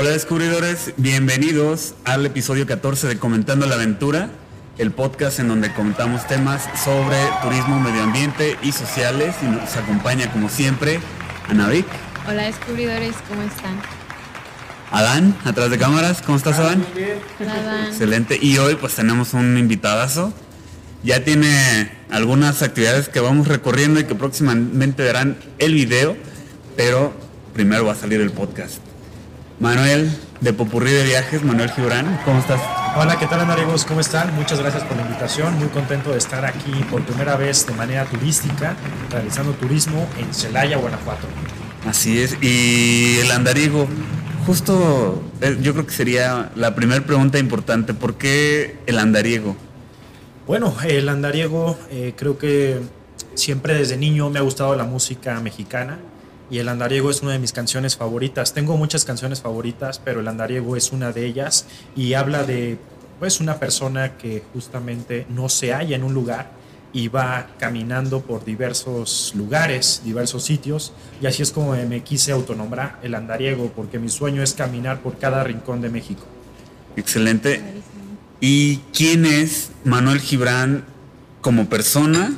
Hola descubridores, bienvenidos al episodio 14 de Comentando la Aventura, el podcast en donde comentamos temas sobre turismo, medio ambiente y sociales y nos acompaña como siempre Anavik. Hola descubridores, ¿cómo están? Adán, atrás de cámaras, ¿cómo estás Adán? Hola, Adán. Excelente. Y hoy pues tenemos un invitadazo. Ya tiene algunas actividades que vamos recorriendo y que próximamente verán el video, pero primero va a salir el podcast. Manuel, de Popurrí de Viajes, Manuel Gibran, ¿cómo estás? Hola, ¿qué tal amigos? ¿Cómo están? Muchas gracias por la invitación. Muy contento de estar aquí por primera vez de manera turística, realizando turismo en Celaya, Guanajuato. Así es. Y el andariego, justo eh, yo creo que sería la primera pregunta importante. ¿Por qué el andariego? Bueno, el andariego eh, creo que siempre desde niño me ha gustado la música mexicana y el andariego es una de mis canciones favoritas. Tengo muchas canciones favoritas, pero el andariego es una de ellas y habla de pues una persona que justamente no se halla en un lugar y va caminando por diversos lugares, diversos sitios, y así es como me quise autonombrar el andariego, porque mi sueño es caminar por cada rincón de México. Excelente. ¿Y quién es Manuel Gibran como persona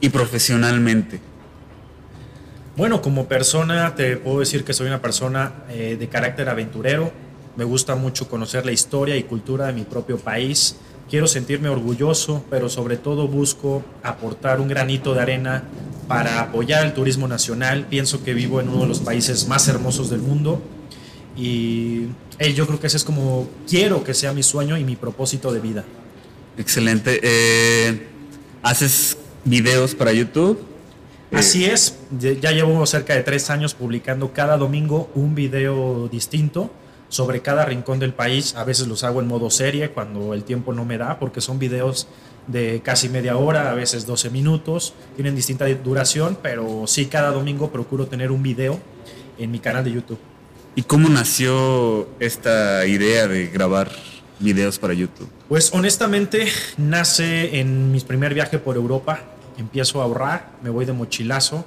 y profesionalmente? Bueno, como persona te puedo decir que soy una persona eh, de carácter aventurero, me gusta mucho conocer la historia y cultura de mi propio país, quiero sentirme orgulloso, pero sobre todo busco aportar un granito de arena para apoyar el turismo nacional. Pienso que vivo en uno de los países más hermosos del mundo y yo creo que ese es como quiero que sea mi sueño y mi propósito de vida. Excelente. Eh, ¿Haces videos para YouTube? Así es, ya llevo cerca de tres años publicando cada domingo un video distinto sobre cada rincón del país. A veces los hago en modo serie cuando el tiempo no me da, porque son videos de casi media hora, a veces 12 minutos. Tienen distinta duración, pero sí, cada domingo procuro tener un video en mi canal de YouTube. ¿Y cómo nació esta idea de grabar videos para YouTube? Pues honestamente nace en mi primer viaje por Europa. Empiezo a ahorrar, me voy de mochilazo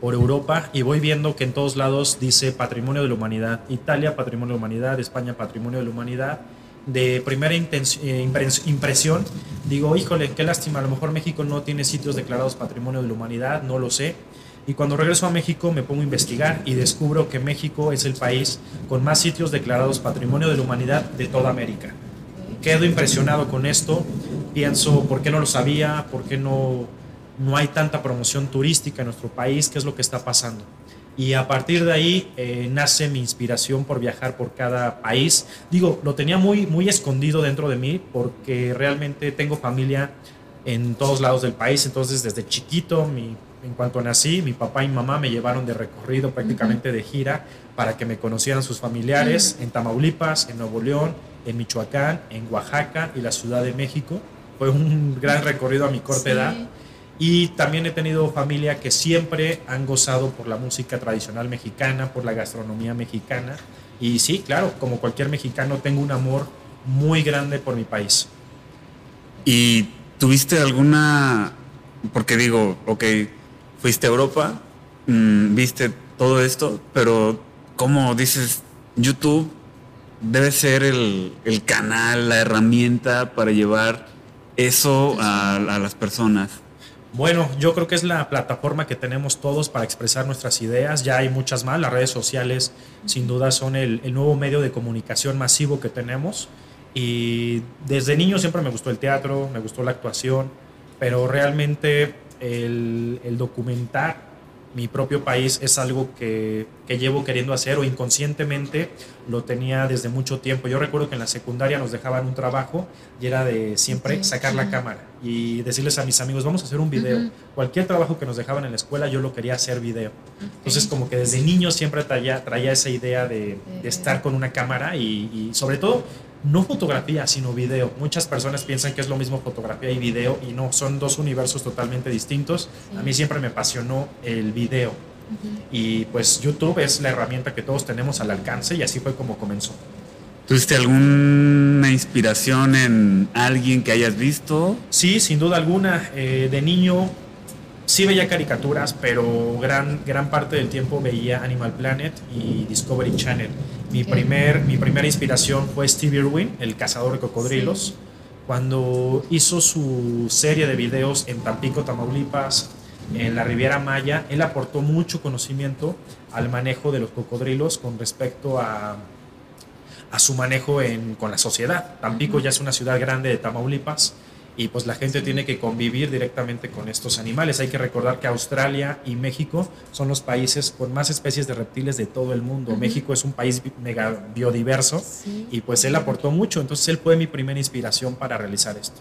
por Europa y voy viendo que en todos lados dice Patrimonio de la Humanidad. Italia, Patrimonio de la Humanidad, España, Patrimonio de la Humanidad. De primera impresión, digo, híjole, qué lástima, a lo mejor México no tiene sitios declarados Patrimonio de la Humanidad, no lo sé. Y cuando regreso a México me pongo a investigar y descubro que México es el país con más sitios declarados Patrimonio de la Humanidad de toda América. Quedo impresionado con esto, pienso, ¿por qué no lo sabía? ¿Por qué no, no hay tanta promoción turística en nuestro país? ¿Qué es lo que está pasando? Y a partir de ahí eh, nace mi inspiración por viajar por cada país. Digo, lo tenía muy, muy escondido dentro de mí porque realmente tengo familia en todos lados del país. Entonces, desde chiquito, mi, en cuanto nací, mi papá y mamá me llevaron de recorrido, prácticamente de gira, para que me conocieran sus familiares en Tamaulipas, en Nuevo León, en Michoacán, en Oaxaca y la Ciudad de México. Fue un gran recorrido a mi corta edad. Y también he tenido familia que siempre han gozado por la música tradicional mexicana, por la gastronomía mexicana. Y sí, claro, como cualquier mexicano, tengo un amor muy grande por mi país. ¿Y tuviste alguna, porque digo, ok, fuiste a Europa, mmm, viste todo esto, pero como dices, YouTube debe ser el, el, canal, la herramienta para llevar eso a, a las personas. Bueno, yo creo que es la plataforma que tenemos todos para expresar nuestras ideas. Ya hay muchas más. Las redes sociales, sin duda, son el, nuevo medio de comunicación masivo que tenemos. Y desde niño siempre me gustó el teatro, me gustó la actuación, pero realmente el, el documentar mi propio país es algo que, que, llevo queriendo hacer o inconscientemente lo tenía desde mucho tiempo. Yo recuerdo que en la secundaria nos dejaban un trabajo y era de siempre sí, sacar sí. la cámara y decirles a mis amigos, vamos a hacer un video. Uh -huh. Cualquier trabajo que nos dejaban en la escuela yo lo quería hacer video. Okay. Entonces como que desde niño siempre traía, traía esa idea de, de estar con una cámara y, y sobre todo no fotografía, sino video. Muchas personas piensan que es lo mismo fotografía y video y no, son dos universos totalmente distintos. Sí. A mí siempre me apasionó el video. Uh -huh. Y pues YouTube es la herramienta que todos tenemos al alcance y así fue como comenzó. ¿Tuviste alguna inspiración en alguien que hayas visto? Sí, sin duda alguna. Eh, de niño sí veía caricaturas, pero gran, gran parte del tiempo veía Animal Planet y Discovery Channel. Mi, primer, mi primera inspiración fue Steve Irwin, el cazador de cocodrilos. Cuando hizo su serie de videos en Tampico, Tamaulipas, en la Riviera Maya, él aportó mucho conocimiento al manejo de los cocodrilos con respecto a, a su manejo en- con la sociedad. Tampico ya es una ciudad grande de Tamaulipas y pues la gente tiene que convivir directamente con estos animales. Hay que recordar que Australia y México son los países con más especies de reptiles de todo el mundo. México es un país mega biodiverso Sí. y pues él aportó mucho, entonces él fue mi primera inspiración para realizar esto.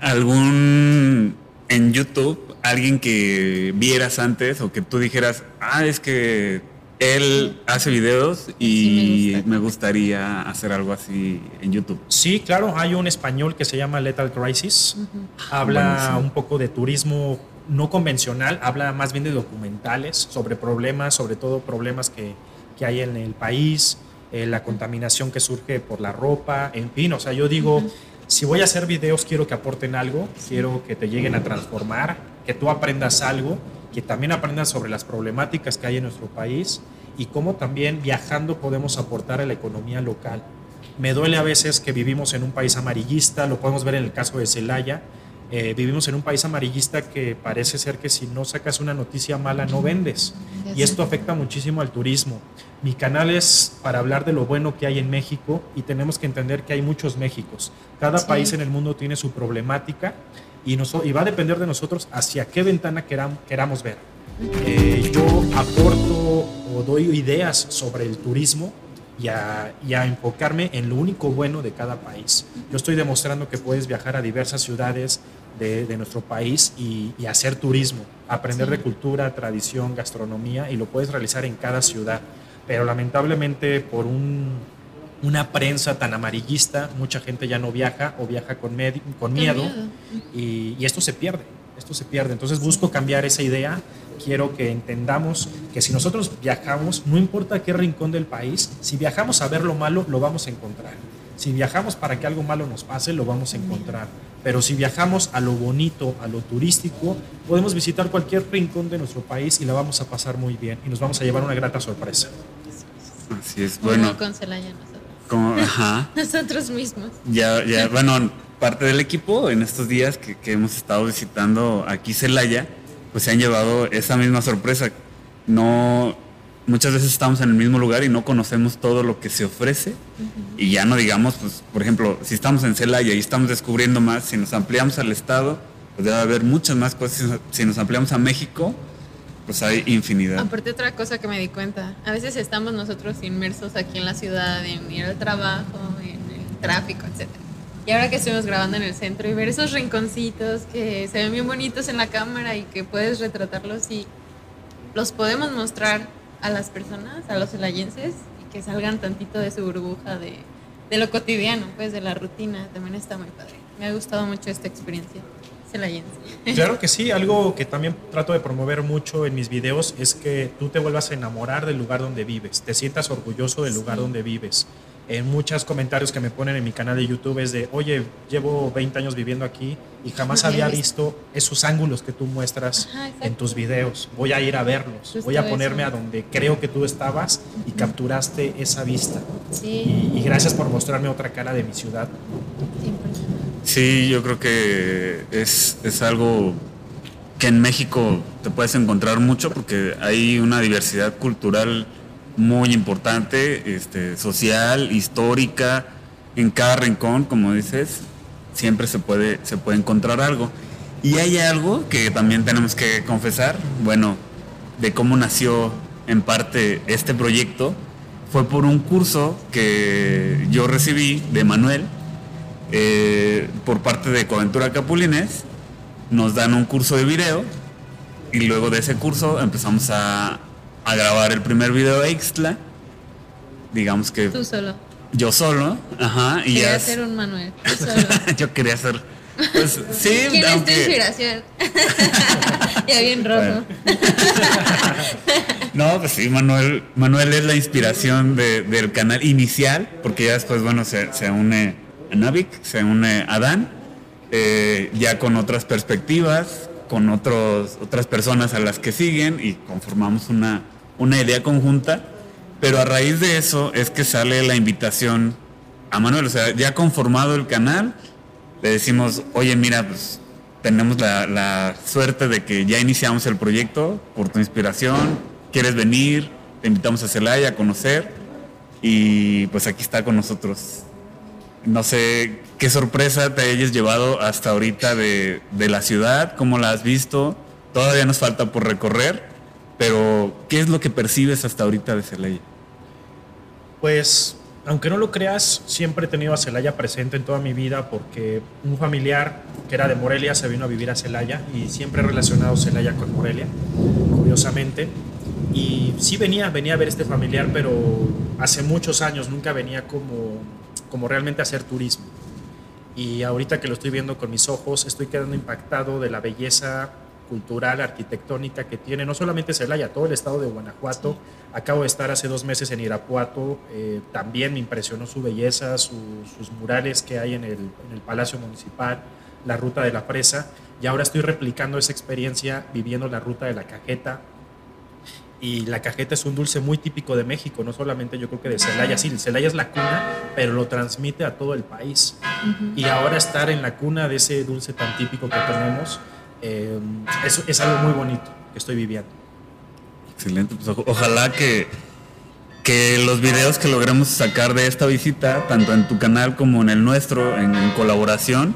¿Algún en YouTube, alguien que vieras antes o que tú dijeras, ah, es que él hace videos y Sí, me gusta. me gustaría hacer algo así en YouTube? Sí, claro, hay un español que se llama Lethal Crisis. Habla Buenísimo. un poco de turismo no convencional, habla más bien de documentales sobre problemas, sobre todo problemas que, que hay en el país, eh, la contaminación que surge por la ropa, en fin, o sea, yo digo, si voy a hacer videos quiero que aporten algo, quiero que te lleguen a transformar, que tú aprendas algo, que también aprendas sobre las problemáticas que hay en nuestro país y cómo también viajando podemos aportar a la economía local. Me duele a veces que vivimos en un país amarillista, lo podemos ver en el caso de Celaya. eh, vivimos en un país amarillista que parece ser que si no sacas una noticia mala no vendes. Y esto afecta muchísimo al turismo. Mi canal es para hablar de lo bueno que hay en México y tenemos que entender que hay muchos Méxicos. Cada Sí. país en el mundo tiene su problemática y, noso- y va a depender de nosotros hacia qué ventana queram- queramos ver. Eh, yo aporto o doy ideas sobre el turismo y a, y a enfocarme en lo único bueno de cada país. Yo estoy demostrando que puedes viajar a diversas ciudades de, de nuestro país y, y hacer turismo, aprender Sí. de cultura, tradición, gastronomía y lo puedes realizar en cada ciudad. Pero lamentablemente por un, una prensa tan amarillista, mucha gente ya no viaja o viaja con, med- con miedo miedo. y, y esto se pierde, esto se pierde. Entonces busco cambiar esa idea. Quiero que entendamos que si nosotros viajamos, no importa a qué rincón del país, si viajamos a ver lo malo, lo vamos a encontrar. Si viajamos para que algo malo nos pase, lo vamos a encontrar. Pero si viajamos a lo bonito, a lo turístico, podemos visitar cualquier rincón de nuestro país y la vamos a pasar muy bien y nos vamos a llevar una grata sorpresa. Así es, Bueno, bueno, con Celaya. Como, ajá, Nosotros mismos. ya, ya, bueno, parte del equipo en estos días que, que hemos estado visitando aquí Celaya, pues se han llevado esa misma sorpresa. No, muchas veces estamos en el mismo lugar y no conocemos todo lo que se ofrece. Y ya no digamos, pues, por ejemplo, si estamos en Celaya y estamos descubriendo más, si nos ampliamos al estado, pues debe haber muchas más cosas. Si nos ampliamos a México, pues hay infinidad. Aparte otra cosa que me di cuenta, a veces estamos nosotros inmersos aquí en la ciudad, en ir al trabajo, en el tráfico, etc. Y ahora que estuvimos grabando en el centro y ver esos rinconcitos que se ven bien bonitos en la cámara y que puedes retratarlos y los podemos mostrar a las personas, a los celayenses, y que salgan tantito de su burbuja de, de lo cotidiano, pues de la rutina, también está muy padre. Me ha gustado mucho esta experiencia. Claro que sí, algo que también trato de promover mucho en mis videos es que tú te vuelvas a enamorar del lugar donde vives, te sientas orgulloso del lugar donde vives. En muchos comentarios que me ponen en mi canal de YouTube es de, oye, llevo 20 años viviendo aquí y jamás Había visto". esos ángulos que tú muestras Ajá, en tus videos. Voy a ir a verlos, Justo voy a ponerme eso. a donde creo que tú estabas y capturaste esa vista. Sí, Y, y gracias por mostrarme otra cara de mi ciudad. Sí, yo creo que es, es algo que en México te puedes encontrar mucho porque hay una diversidad cultural muy importante, este, social, histórica, en cada rincón, como dices, siempre se puede, se puede encontrar algo. Y hay algo que también tenemos que confesar, bueno, de cómo nació en parte este proyecto, fue por un curso que yo recibí de Manuel, eh, por parte de Coventura Capulines, nos dan un curso de video y luego de ese curso empezamos a, a grabar el primer video extra. Digamos que Tú solo. yo solo, ajá, y Quería ser un Manuel. Tú solo. yo quería hacer, pues sí, ¿Quién es tu aunque- inspiración? ya bien rojo. No, pues sí, Manuel, Manuel es la inspiración de- del canal inicial, porque ya después, bueno, se, se une a Navik, se une a Dan, eh, ya con otras perspectivas, con otros, otras personas a las que siguen y conformamos una, una idea conjunta Pero a raíz de eso es que sale la invitación a Manuel. O sea, ya conformado el canal, le decimos, oye, mira, pues tenemos la, suerte de que ya iniciamos el proyecto por tu inspiración, quieres venir, te invitamos a Celaya a conocer y pues aquí está con nosotros. No sé qué sorpresa te hayas llevado hasta ahorita de, de la ciudad, cómo la has visto. Todavía nos falta por recorrer, pero ¿qué es lo que percibes hasta ahorita de Celaya? Pues, aunque no lo creas, siempre he tenido a Celaya presente en toda mi vida porque un familiar que era de Morelia se vino a vivir a Celaya y siempre he relacionado Celaya con Morelia, curiosamente. Y sí venía, venía a ver este familiar, pero hace muchos años nunca venía como, como realmente a hacer turismo. Y ahorita que lo estoy viendo con mis ojos, estoy quedando impactado de la belleza cultural, arquitectónica que tiene no solamente Celaya, todo el estado de Guanajuato. Acabo de estar hace dos meses en Irapuato, eh, también me impresionó su belleza, su- sus murales que hay en el, en el Palacio Municipal, la ruta de la presa, y ahora estoy replicando esa experiencia viviendo la ruta de la cajeta. Y la cajeta es un dulce muy típico de México, no solamente yo creo que de Celaya, sí, Celaya es la cuna, pero lo transmite a todo el país. Y ahora estar en la cuna de ese dulce tan típico que tenemos, eh, es, es algo muy bonito que estoy viviendo. Excelente, pues o- ojalá que, que los videos que logremos sacar de esta visita, tanto en tu canal como en el nuestro, en, en colaboración,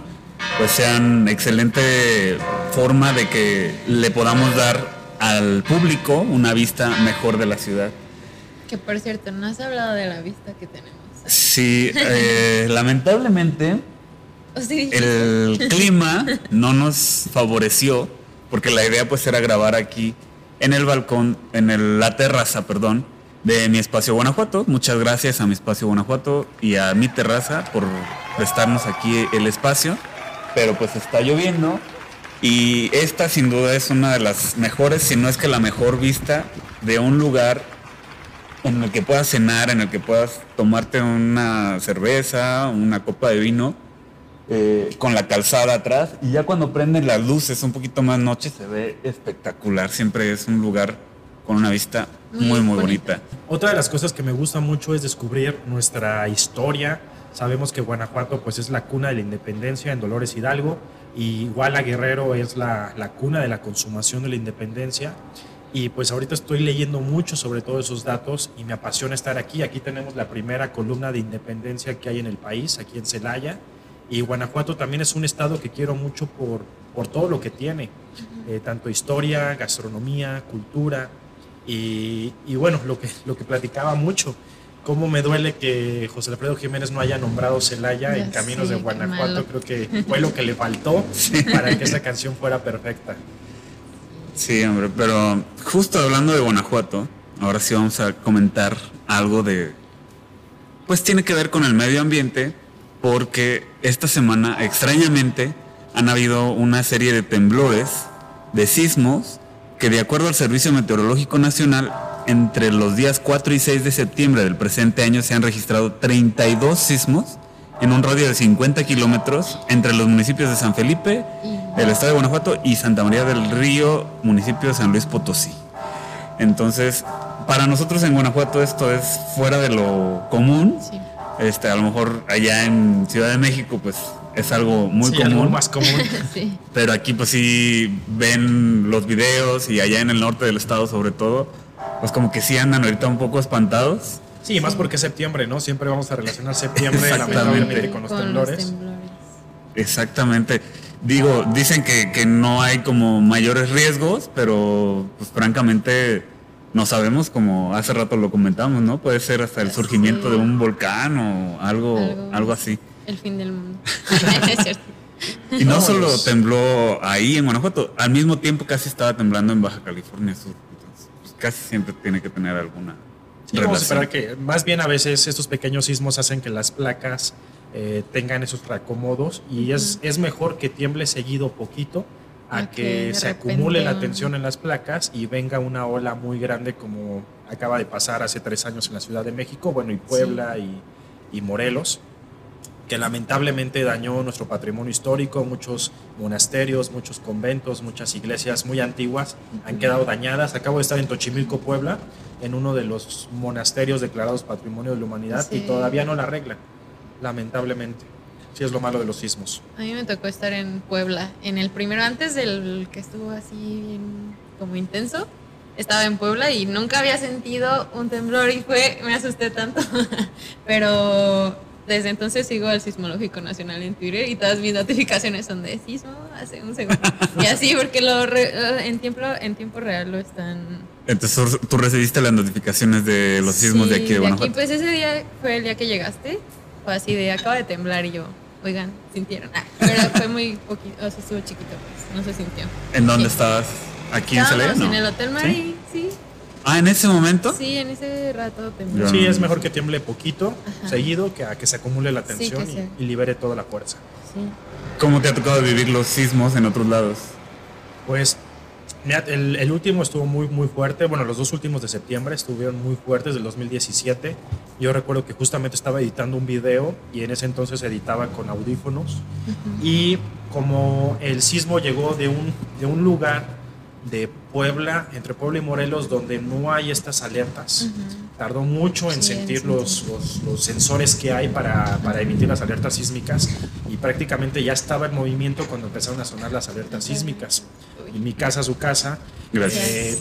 pues sean excelente forma de que le podamos dar al público una vista mejor de la ciudad. Que por cierto, no has hablado de la vista que tenemos. Sí, eh, lamentablemente sí, el clima no nos favoreció porque la idea pues era grabar aquí en el balcón, en el- la terraza, perdón, de mi espacio Guanajuato. Muchas gracias a mi espacio Guanajuato y a mi terraza por prestarnos aquí el espacio. Pero pues está lloviendo y esta sin duda es una de las mejores, si no es que la mejor vista de un lugar en el que puedas cenar, en el que puedas tomarte una cerveza, una copa de vino, eh, con la calzada atrás. Y ya cuando prenden las luces un poquito más noche se ve espectacular. Siempre es un lugar con una vista Muy muy, bonita. Otra de las cosas que me gusta mucho es descubrir nuestra historia. Sabemos que Guanajuato pues es la cuna de la independencia en Dolores Hidalgo y igual a Guerrero es la, la cuna de la consumación de la independencia. Y pues ahorita estoy leyendo mucho sobre todos esos datos y me apasiona estar aquí. Aquí tenemos la primera columna de independencia que hay en el país, aquí en Celaya. Y Guanajuato también es un estado que quiero mucho por, por todo lo que tiene, eh, tanto historia, gastronomía, cultura. Y, y bueno, lo que, lo que platicaba mucho, cómo me duele que José Alfredo Jiménez no haya nombrado Celaya Ya en Caminos sé, de Guanajuato. Creo que fue lo que le faltó para que esa canción fuera perfecta. Sí, hombre, pero justo hablando de Guanajuato, ahora sí vamos a comentar algo de... Pues tiene que ver con el medio ambiente, porque esta semana, extrañamente, han habido una serie de temblores, de sismos, que de acuerdo al Servicio Meteorológico Nacional, entre los días 4 y 6 de septiembre del presente año se han registrado 32 sismos en un radio de 50 kilómetros entre los municipios de San Felipe, el estado de Guanajuato y Santa María del Río, municipio de San Luis Potosí. Entonces, para nosotros en Guanajuato esto es fuera de lo común. Sí. Este, a lo mejor allá en Ciudad de México, pues es algo muy Sí, algo común. más común. sí. Pero aquí pues sí ven los videos y allá en el norte del estado sobre todo, pues como que sí andan ahorita un poco espantados. Sí, más porque es septiembre, ¿no? Siempre vamos a relacionar septiembre lamentablemente con los Con temblores. temblores. Exactamente. Digo, dicen que, que no hay como mayores riesgos, pero pues francamente no sabemos, como hace rato lo comentamos, ¿no? Puede ser hasta el surgimiento de un volcán o algo, Algo. algo así. El fin del mundo. es cierto. Y no solo tembló ahí en Guanajuato, al mismo tiempo casi estaba temblando en Baja California Sur. Entonces, pues, casi siempre tiene que tener alguna Sí, vamos a relación. esperar que más bien a veces estos pequeños sismos hacen que las placas eh, tengan esos reacomodos y es, es mejor que tiemble seguido poquito a que, se acumule la tensión en las placas y venga una ola muy grande como acaba de pasar hace tres años en la Ciudad de México, bueno, y Puebla y, y Morelos. que lamentablemente dañó nuestro patrimonio histórico, muchos monasterios, muchos conventos, muchas iglesias muy antiguas han quedado dañadas. Acabo de estar en Tochimilco, Puebla, en uno de los monasterios declarados Patrimonio de la Humanidad y Sí. todavía no la arreglan, lamentablemente. Sí es lo malo de los sismos. A mí me tocó estar en Puebla, en el primero, antes del que estuvo así bien como intenso. Estaba en Puebla y nunca había sentido un temblor y fue, me asusté tanto. Pero desde entonces sigo al Sismológico Nacional en Twitter y todas mis notificaciones son de sismo hace un segundo. Y así, porque lo re- en, tiempo, en tiempo real lo están Entonces tú recibiste las notificaciones de los sismos de aquí de Guanajuato. pues ese día fue el día que llegaste. Fue así de acaba de temblar y yo, oigan, sintieron. Ah, pero fue muy poquito, o sea, estuvo chiquito, pues, no se sintió. ¿En dónde Sí. estabas? ¿Aquí en Estábamos Celaya? No. en el Hotel Marí, sí. Ah, en ese momento. Sí, en ese rato tembló. Sí, es mejor que tiemble poquito, Ajá. seguido, que a que se acumule la Sí, tensión que y- sí. y libere toda la fuerza. Sí. ¿Cómo te ha tocado vivir los sismos en otros lados? Pues el, el último estuvo muy, muy fuerte. Bueno, los dos últimos de septiembre estuvieron muy fuertes del 2017. Yo recuerdo que justamente estaba editando un video y en ese entonces editaba con audífonos. Y como el sismo llegó de un, de un lugar de Puebla, entre Puebla y Morelos, donde no hay estas alertas, tardó mucho en Sí, sentir los, los- los sensores que hay para, para emitir las alertas sísmicas y prácticamente ya estaba en movimiento cuando empezaron a sonar las alertas sísmicas. Y mi casa, su casa, Gracias. eh,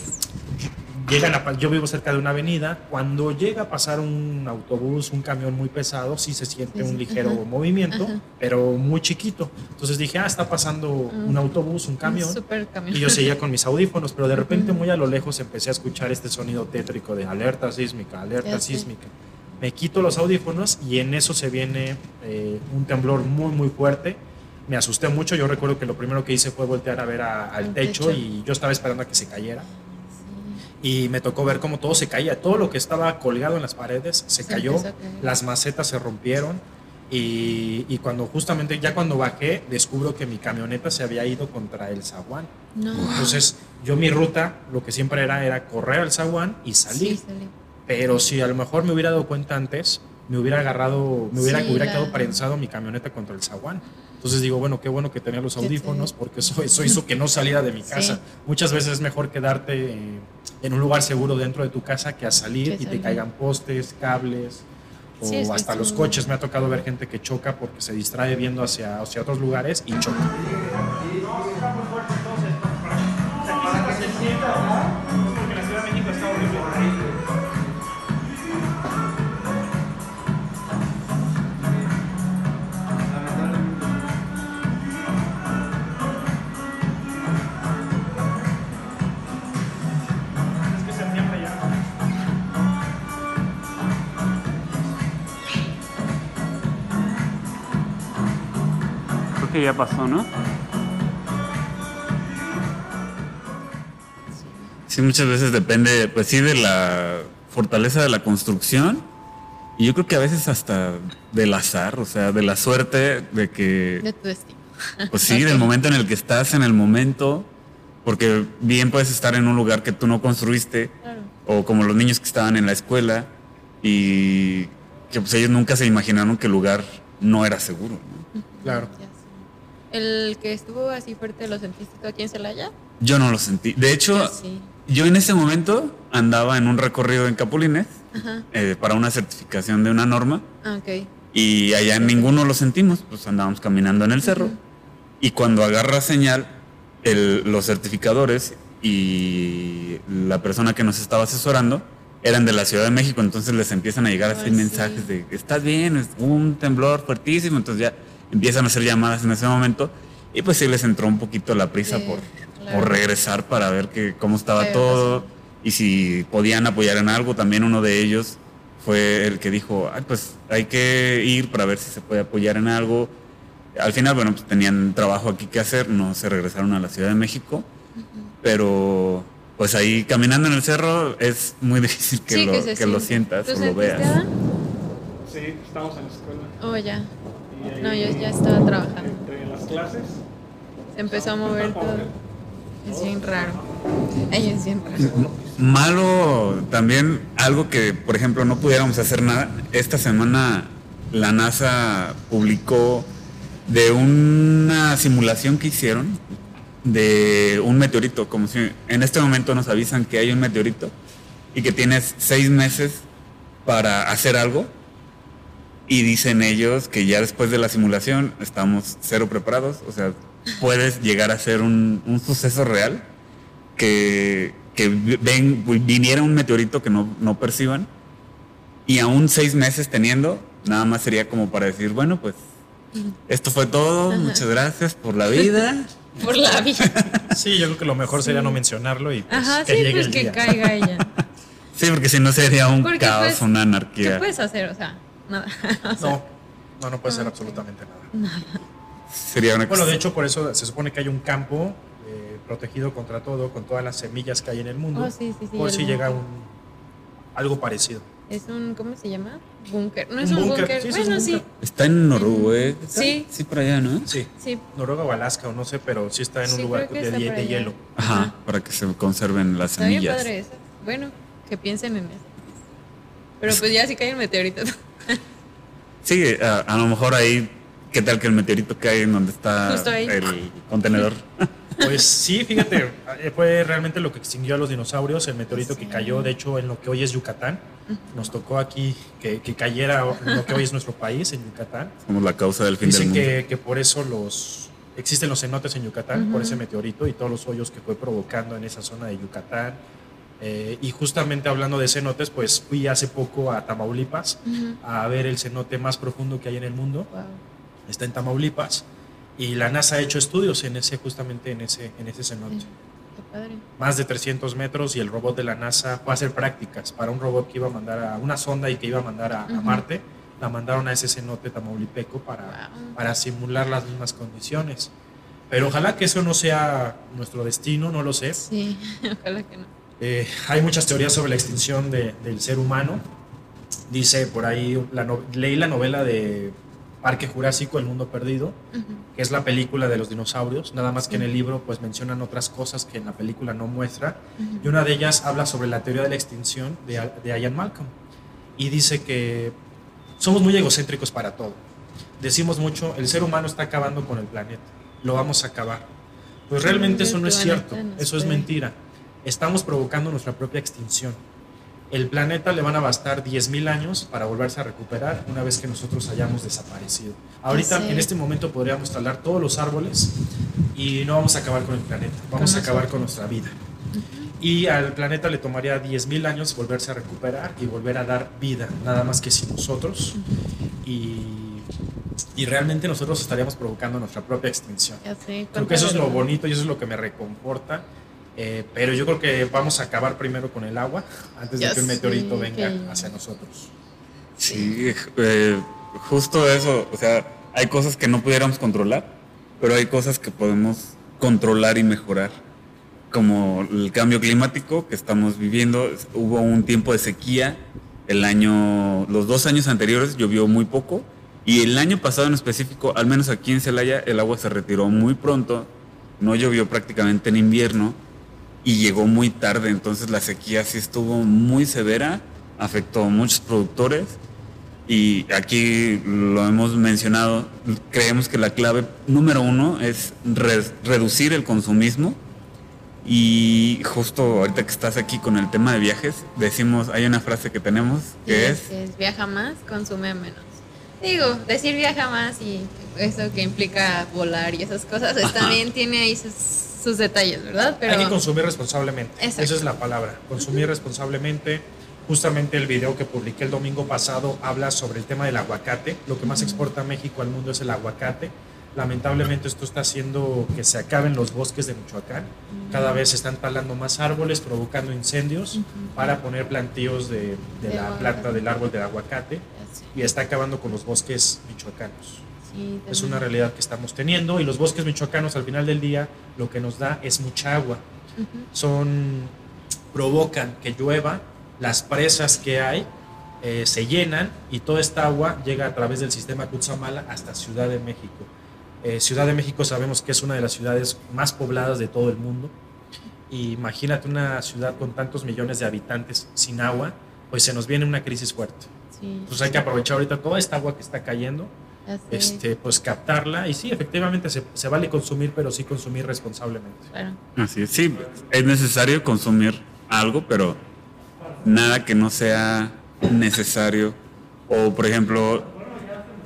llegan a yo vivo cerca de una avenida, cuando llega a pasar un autobús, un camión muy pesado, sí se siente Sí, un sí, ligero ajá, movimiento, ajá. pero muy chiquito. Entonces dije, ah, está pasando un autobús, un camión. Un camión. Y yo seguía con mis audífonos, pero de repente muy a lo lejos empecé a escuchar este sonido tétrico de alerta sísmica, alerta Ya sísmica. Me quito los audífonos y en eso se viene eh, un temblor muy, muy fuerte. Me asusté mucho. Yo recuerdo que lo primero que hice fue voltear a ver a- al Al techo, techo. y yo estaba esperando a que se cayera. Y me tocó ver cómo todo se caía. Todo lo que estaba colgado en las paredes se Se cayó. Las macetas se rompieron. Y, y cuando justamente, ya cuando bajé, descubro que mi camioneta se había ido contra el zaguán. No. Entonces, yo mi ruta, lo que siempre era, era correr al zaguán y salir. Sí, salí. Pero si a lo mejor me hubiera dado cuenta antes, me hubiera agarrado, me hubiera, Sí, hubiera la- quedado prensado mi camioneta contra el zaguán. Entonces digo, bueno, qué bueno que tenía los audífonos porque eso, eso hizo que no saliera de mi Sí. casa. Muchas veces es mejor quedarte eh, en un lugar seguro dentro de tu casa que a salir Que y te caigan postes, cables o Sí, hasta sí. los coches. Me ha tocado ver gente que choca porque se distrae viendo hacia, hacia otros lugares y choca. Que ya pasó, ¿no? Sí, muchas veces depende, pues sí, de la fortaleza de la construcción. Y yo creo que a veces hasta del azar, o sea, de la suerte de que... De tu destino. Pues sí, del momento en el que estás, en el momento, porque bien puedes estar en un lugar que tú no construiste, Claro. o como los niños que estaban en la escuela, y que pues ellos nunca se imaginaron que el lugar no era seguro. ¿no? Claro. ¿El que estuvo así fuerte lo sentiste tú aquí en Celaya? Yo no lo sentí. De hecho, Yo sí. yo en ese momento andaba en un recorrido en Capulines eh, para una certificación de una norma, Ah, ok. y allá ninguno lo sentimos, pues andábamos caminando en el cerro. Ujú. Y cuando agarra señal, el- los certificadores y la persona que nos estaba asesorando eran de la Ciudad de México, entonces les empiezan a llegar así sí. mensajes de, estás bien, es un temblor fuertísimo, entonces ya empiezan a hacer llamadas en ese momento y pues sí les entró un poquito la prisa Sí, por, claro. por regresar para ver que, cómo estaba ¿Qué todo y si podían apoyar en algo, también uno de ellos fue el que dijo, Ay, pues hay que ir para ver si se puede apoyar en algo. Al final, bueno, pues tenían trabajo aquí que hacer, no se regresaron a la Ciudad de México, pero pues ahí caminando en el cerro es muy difícil que, Sí, lo, se que lo sientas ¿Tú o lo veas. Sí, estamos en la escuela. Oh, ya. No, yo ya estaba trabajando. Entre las clases. Se empezó a mover todo. Es bien raro. Ay, es bien raro. Malo también, algo que, por ejemplo, no pudiéramos hacer nada. Esta semana la NASA publicó de una simulación que hicieron de un meteorito, como si en este momento nos avisan que hay un meteorito y que tienes seis meses para hacer algo y dicen ellos que ya después de la simulación estamos cero preparados, o sea, puedes llegar a ser un, un suceso real que, que ven, viniera un meteorito que no, no perciban y aún seis meses teniendo, nada más sería como para decir, bueno, pues esto fue todo, muchas gracias por la vida. Por la vida. Sí, yo creo que lo mejor sería no mencionarlo y pues, Ajá, que sí, llegue pues el que día. caiga ella. Sí, porque si no sería un Porque, caos, pues, una ¿Qué anarquía. puedes hacer? O sea, nada. O sea, No, no, no puede ser absolutamente nada. Sería una Bueno, de hecho, por eso se supone que hay un campo eh, protegido contra todo, con todas las semillas que hay en el mundo, Oh, sí, sí, sí, por si llega un algo parecido. Es un, ¿cómo se llama? Búnker. No es Un un búnker, sí, es bueno, un sí. Está en Noruega. Sí. Sí, por allá, ¿no? Sí, Sí. Noruega o Alaska, o no sé, pero sí está en un Sí, lugar de, hielo. Ajá, Ajá. para que se conserven las Está bien semillas. padre eso. Bueno, que piensen en eso. Pero pues ya si cae el meteorito. Sí, a, a lo mejor ahí, ¿qué tal que el meteorito cae en donde está el contenedor? Pues sí, fíjate, eh, fue realmente lo que extinguió a los dinosaurios, el meteorito que Sí. cayó, de hecho, en lo que hoy es Yucatán. Nos tocó aquí que, que cayera en lo que hoy es nuestro país, en Yucatán. Somos la causa del fin Dicen del mundo. que, que por eso los existen los cenotes en Yucatán, por ese meteorito y todos los hoyos que fue provocando en esa zona de Yucatán. Eh, y justamente hablando de cenotes, pues fui hace poco a Tamaulipas a ver el cenote más profundo que hay en el mundo. wow. Está en Tamaulipas. Y la NASA ha hecho estudios en ese, justamente en ese, en ese cenote. Qué padre. Más de 300 metros y el robot de la NASA fue a hacer prácticas para un robot que iba a mandar a una sonda y que iba a mandar a. Marte. La mandaron a ese cenote tamaulipeco para, Wow. para simular las mismas condiciones. Pero ojalá que eso no sea nuestro destino, no lo sé. Sí, ojalá que no. Eh, hay muchas teorías sobre la extinción de- del ser humano. Dice por ahí, la no- leí la novela de Parque Jurásico, El Mundo Perdido, Ujú. que es la película de los dinosaurios, nada más que en el libro pues mencionan otras cosas que en la película no muestra. Y una de ellas habla sobre la teoría de la extinción de, de Ian Malcolm. Y dice que somos muy egocéntricos para todo. Decimos mucho, el ser humano está acabando con el planeta, lo vamos a acabar. Pues realmente eso no es cierto, eso es mentira. Estamos provocando nuestra propia extinción. El planeta le van a bastar 10.000 años para volverse a recuperar una vez que nosotros hayamos desaparecido. Ahorita, Sí. en este momento, podríamos talar todos los árboles y no vamos a acabar con el planeta, vamos a acabar con nuestra vida. Y al planeta le tomaría 10.000 años volverse a recuperar y volver a dar vida, nada más que sin nosotros. Y, y realmente nosotros estaríamos provocando nuestra propia extinción. Sé. Creo que eso es lo bonito y eso es lo que me reconforta. Eh, pero yo creo que vamos a acabar primero con el agua antes de Ya que un meteorito sé, venga que- hacia nosotros. Sí, eh, justo eso. O sea, hay cosas que no pudiéramos controlar, pero hay cosas que podemos controlar y mejorar. Como el cambio climático que estamos viviendo. Hubo un tiempo de sequía. El año, los dos años anteriores llovió muy poco. Y el año pasado en específico, al menos aquí en Celaya, el agua se retiró muy pronto. No llovió prácticamente en invierno y llegó muy tarde, entonces la sequía sí estuvo muy severa, afectó a muchos productores y aquí lo hemos mencionado, creemos que la clave número uno es re- reducir el consumismo y justo ahorita que estás aquí con el tema de viajes, decimos, hay una frase que tenemos que es, es viaja más, consume menos. Digo, decir viaja más y eso que implica volar y esas cosas, pues, también tiene ahí sus, sus detalles, ¿verdad? Pero Hay que consumir responsablemente. Exacto. Esa es la palabra. Consumir responsablemente. Justamente el video que publiqué el domingo pasado habla sobre el tema del aguacate. Lo que más exporta México al mundo es el aguacate. Lamentablemente esto está haciendo que se acaben los bosques de Michoacán. Cada vez se están talando más árboles, provocando incendios para poner plantíos de, de De la aguacate. planta del árbol del aguacate y está acabando con los bosques michoacanos. Sí, Es una realidad que estamos teniendo y los bosques michoacanos al final del día lo que nos da es mucha agua. Son provocan que llueva, las presas que hay eh, se llenan y toda esta agua llega a través del sistema Cutzamala hasta Ciudad de México. Eh, Ciudad de México sabemos que es una de las ciudades más pobladas de todo el mundo. Y imagínate una ciudad con tantos millones de habitantes sin agua, pues se nos viene una crisis fuerte. Sí. Pues hay que aprovechar ahorita toda esta agua que está cayendo. Este, pues captarla y sí, efectivamente se, se vale consumir, pero sí consumir responsablemente. Claro. Así es, sí, es necesario consumir algo, pero nada que no sea necesario. O, por ejemplo,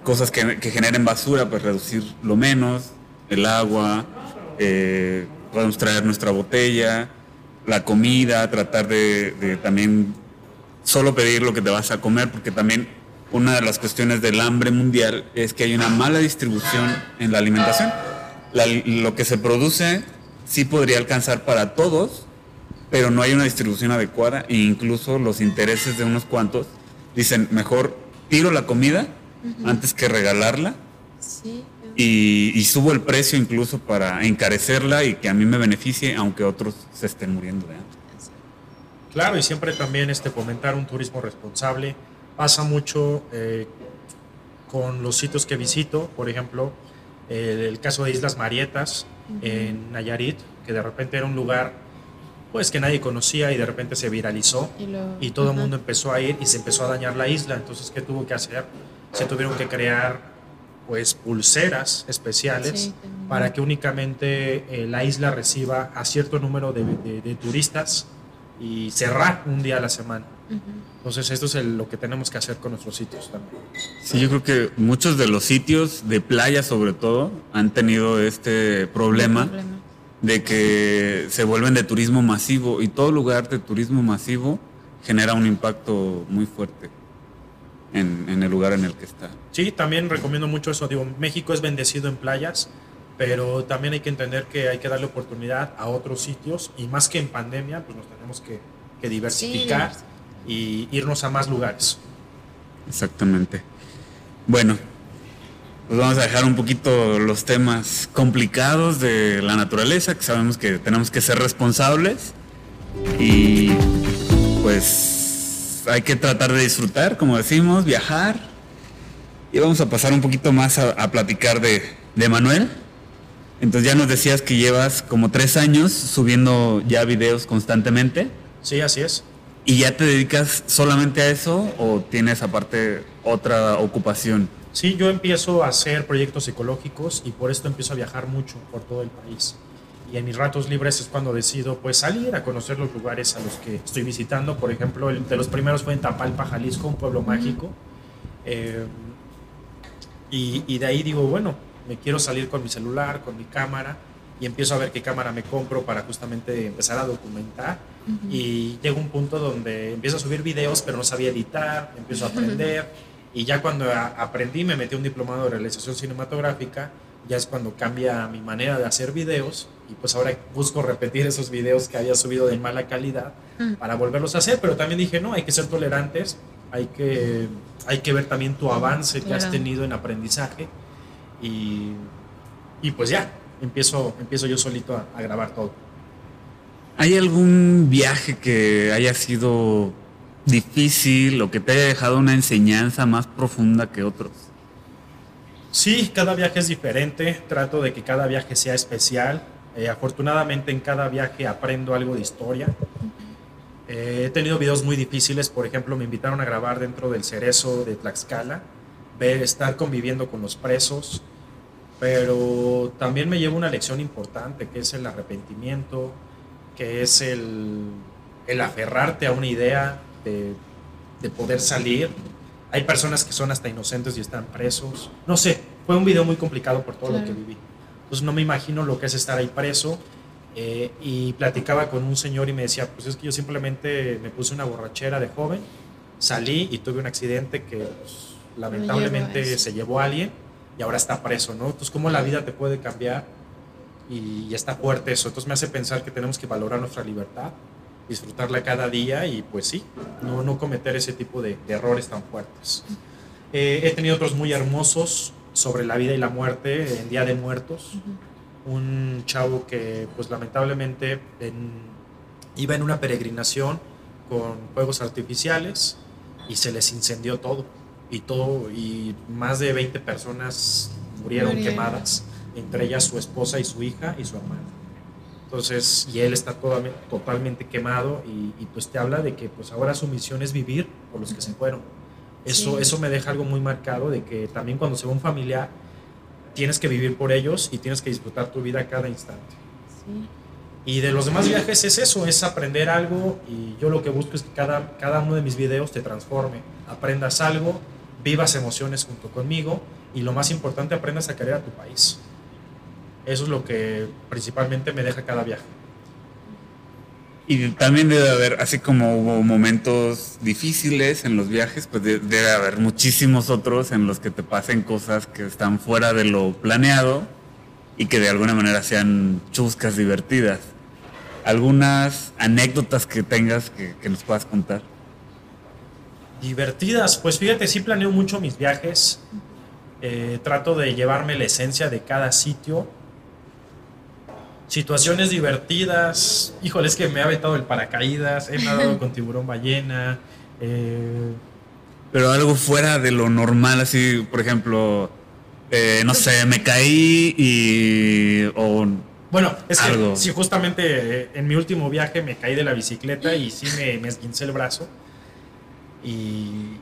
cosas que, que generen basura, pues reducir lo menos, el agua, eh, podemos traer nuestra botella, la comida, tratar de, de también solo pedir lo que te vas a comer, porque también una de las cuestiones del hambre mundial es que hay una mala distribución en la alimentación. La- lo que se produce sí podría alcanzar para todos, pero no hay una distribución adecuada e incluso los intereses de unos cuantos dicen, mejor tiro la comida antes que regalarla Sí. y, y subo el precio incluso para encarecerla y que a mí me beneficie, aunque otros se estén muriendo de hambre. Claro, y siempre también este, fomentar un turismo responsable. Pasa mucho eh, con los sitios que visito, por ejemplo, el, el caso de Islas Marietas en Nayarit, que de repente era un lugar pues que nadie conocía y de repente se viralizó Y, lo- y todo el mundo empezó a ir y se empezó a dañar la isla. Entonces, ¿qué tuvo que hacer? Se tuvieron que crear pues pulseras especiales Sí, para que únicamente eh, la isla reciba a cierto número de, de- de turistas y cerrar un día a la semana. Entonces, esto es el- lo que tenemos que hacer con nuestros sitios también. Sí, yo creo que muchos de los sitios de playa sobre todo han tenido este problema Problema. de que se vuelven de turismo masivo y todo lugar de turismo masivo genera un impacto muy fuerte en, en el lugar en el que está. Sí, también recomiendo mucho eso. Digo, México es bendecido en playas, pero también hay que entender que hay que darle oportunidad a otros sitios y más que en pandemia, pues nos tenemos que, que diversificar y irnos a más lugares. Exactamente. Bueno, pues vamos a dejar un poquito los temas complicados de la naturaleza, que sabemos que tenemos que ser responsables y pues hay que tratar de disfrutar, como decimos, viajar. Y vamos a pasar un poquito más a, a platicar de, de Manuel. Entonces ya nos decías que llevas como tres años subiendo ya videos constantemente. Sí, así es. ¿Y ya te dedicas solamente a eso o tienes aparte otra ocupación? Sí, yo empiezo a hacer proyectos ecológicos y por esto empiezo a viajar mucho por todo el país. Y en mis ratos libres es cuando decido pues salir a conocer los lugares a los que estoy visitando. Por ejemplo, el de los primeros fue en Tapalpa, Jalisco, un pueblo mágico. Eh, y, y de ahí digo, bueno, me quiero salir con mi celular, con mi cámara y empiezo a ver qué cámara me compro para justamente empezar a documentar. Y llega un punto donde empiezo a subir videos, pero no sabía editar, empiezo a aprender. Y ya cuando aprendí, me metí a un diplomado de realización cinematográfica, ya es cuando cambia mi manera de hacer videos. Y pues ahora busco repetir esos videos que había subido de mala calidad Mm. para volverlos a hacer. Pero también dije, no, hay que ser tolerantes, hay que, hay que ver también tu avance que has tenido en aprendizaje. Y, y pues ya, empiezo, empiezo yo solito a, a grabar todo. ¿Hay algún viaje que haya sido difícil o que te haya dejado una enseñanza más profunda que otros? Sí, cada viaje es diferente. Trato de que cada viaje sea especial. Eh, afortunadamente en cada viaje aprendo algo de historia. Eh, he tenido videos muy difíciles. Por ejemplo, me invitaron a grabar dentro del cerezo de Tlaxcala, ver, estar conviviendo con los presos. Pero también me llevo una lección importante, que es el arrepentimiento, que es el, el aferrarte a una idea de, de poder salir. Hay personas que son hasta inocentes y están presos. No sé, fue un video muy complicado por todo lo que viví. Entonces no me imagino lo que es estar ahí preso. eh, y platicaba con un señor y me decía, pues es que yo simplemente me puse una borrachera de joven, salí y tuve un accidente que pues, lamentablemente se llevó a alguien y ahora está preso, ¿no? Entonces, ¿cómo la vida te puede cambiar? Y, y está fuerte eso. Entonces me hace pensar que tenemos que valorar nuestra libertad, disfrutarla cada día y pues sí, no, no cometer ese tipo de, de errores tan fuertes. Eh, he tenido otros muy hermosos sobre la vida y la muerte en Día de Muertos. Un chavo que pues lamentablemente en- iba en una peregrinación con fuegos artificiales y se les incendió todo. Y todo, y más de 20 personas murieron Murieron. quemadas, entre ellas su esposa y su hija y su hermana. Entonces, y él está toda- totalmente quemado y, y, pues te habla de que pues ahora su misión es vivir por los que se fueron. Eso, Sí. eso me deja algo muy marcado de que también cuando se va un familiar, tienes que vivir por ellos y tienes que disfrutar tu vida cada instante. Sí. Y de los demás viajes es eso, es aprender algo y yo lo que busco es que cada, cada uno de mis videos te transforme, aprendas algo, vivas emociones junto conmigo y lo más importante, aprendas a querer a tu país. Eso es lo que principalmente me deja cada viaje. Y también debe haber, así como hubo momentos difíciles en los viajes, pues de- debe haber muchísimos otros en los que te pasen cosas que están fuera de lo planeado y que de alguna manera sean chuscas, divertidas. Algunas anécdotas que tengas que, que nos puedas contar. Divertidas, pues fíjate, sí planeo mucho mis viajes, eh, trato de llevarme la esencia de cada sitio. Situaciones divertidas, híjole, es que me ha aventado el paracaídas, he nadado con tiburón ballena, eh, Pero algo fuera de lo normal, así, por ejemplo, eh, no sé, me caí y... o Bueno, es que Algo. sí, justamente eh, en mi último viaje me caí de la bicicleta y sí me, me esguincé el brazo. Y